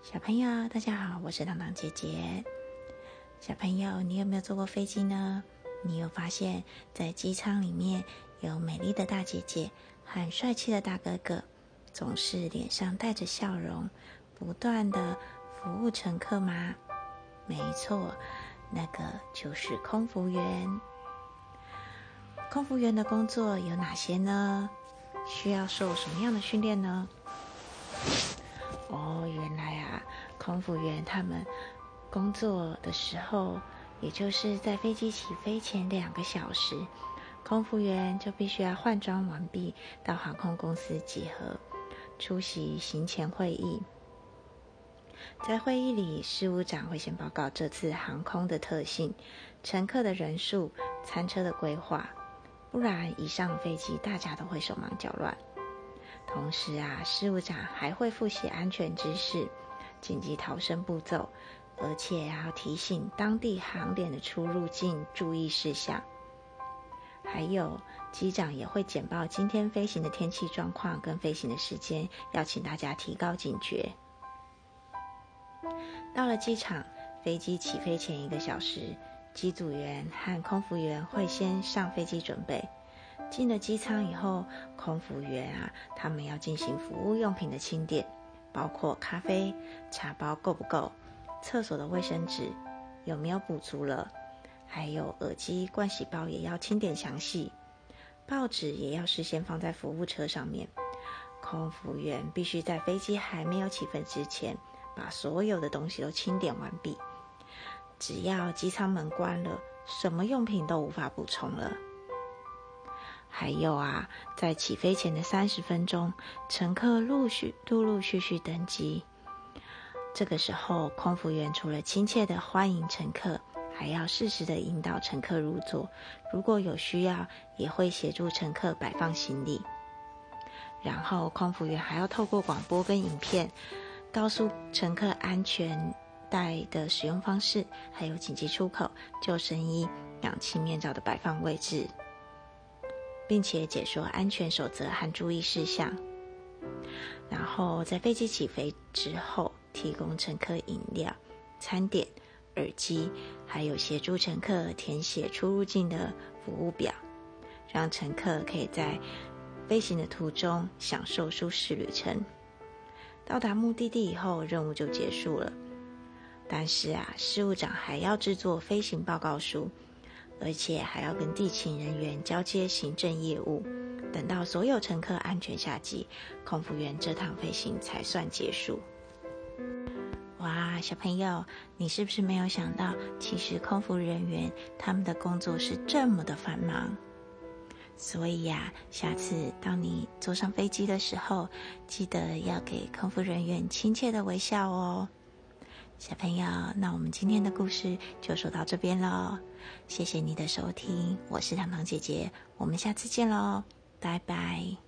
小朋友，大家好，我是糖糖姐姐。小朋友，你有没有坐过飞机呢？你有发现，在机舱里面有美丽的大姐姐和帅气的大哥哥，总是脸上带着笑容，不断的服务乘客吗？没错，那个就是空服员。空服员的工作有哪些呢？需要受什么样的训练呢？哦，原来啊，空服员他们工作的时候，也就是在飞机起飞前两个小时，空服员就必须要换装完毕，到航空公司集合，出席行前会议。在会议里，事务长会先报告这次航空的特性、乘客的人数、餐车的规划，不然一上飞机，大家都会手忙脚乱。同时啊，事务长还会复习安全知识、紧急逃生步骤，而且要提醒当地航点的出入境注意事项。还有，机长也会简报今天飞行的天气状况跟飞行的时间，要请大家提高警觉。到了机场，飞机起飞前一个小时，机组员和空服员会先上飞机准备。进了机舱以后，空服员啊，他们要进行服务用品的清点，包括咖啡、茶包够不够，厕所的卫生纸有没有补足了，还有耳机、盥洗包也要清点详细，报纸也要事先放在服务车上面。空服员必须在飞机还没有起飞之前，把所有的东西都清点完毕。只要机舱门关了，什么用品都无法补充了。还有啊，在起飞前的三十分钟，乘客陆续、陆陆续续登机。这个时候，空服员除了亲切的欢迎乘客，还要适时的引导乘客入座。如果有需要，也会协助乘客摆放行李。然后，空服员还要透过广播跟影片，告诉乘客安全带的使用方式，还有紧急出口、救生衣、氧气面罩的摆放位置。并且解说安全守则和注意事项，然后在飞机起飞之后，提供乘客饮料、餐点、耳机，还有协助乘客填写出入境的服务表，让乘客可以在飞行的途中享受舒适旅程。到达目的地以后，任务就结束了。但是啊，事务长还要制作飞行报告书。而且还要跟地勤人员交接行政业务，等到所有乘客安全下机，空服员这趟飞行才算结束。哇，小朋友，你是不是没有想到，其实空服人员他们的工作是这么的繁忙？所以呀，下次当你坐上飞机的时候，记得要给空服人员亲切的微笑哦。小朋友，那我们今天的故事就说到这边喽。谢谢你的收听，我是糖糖姐姐，我们下次见喽，拜拜。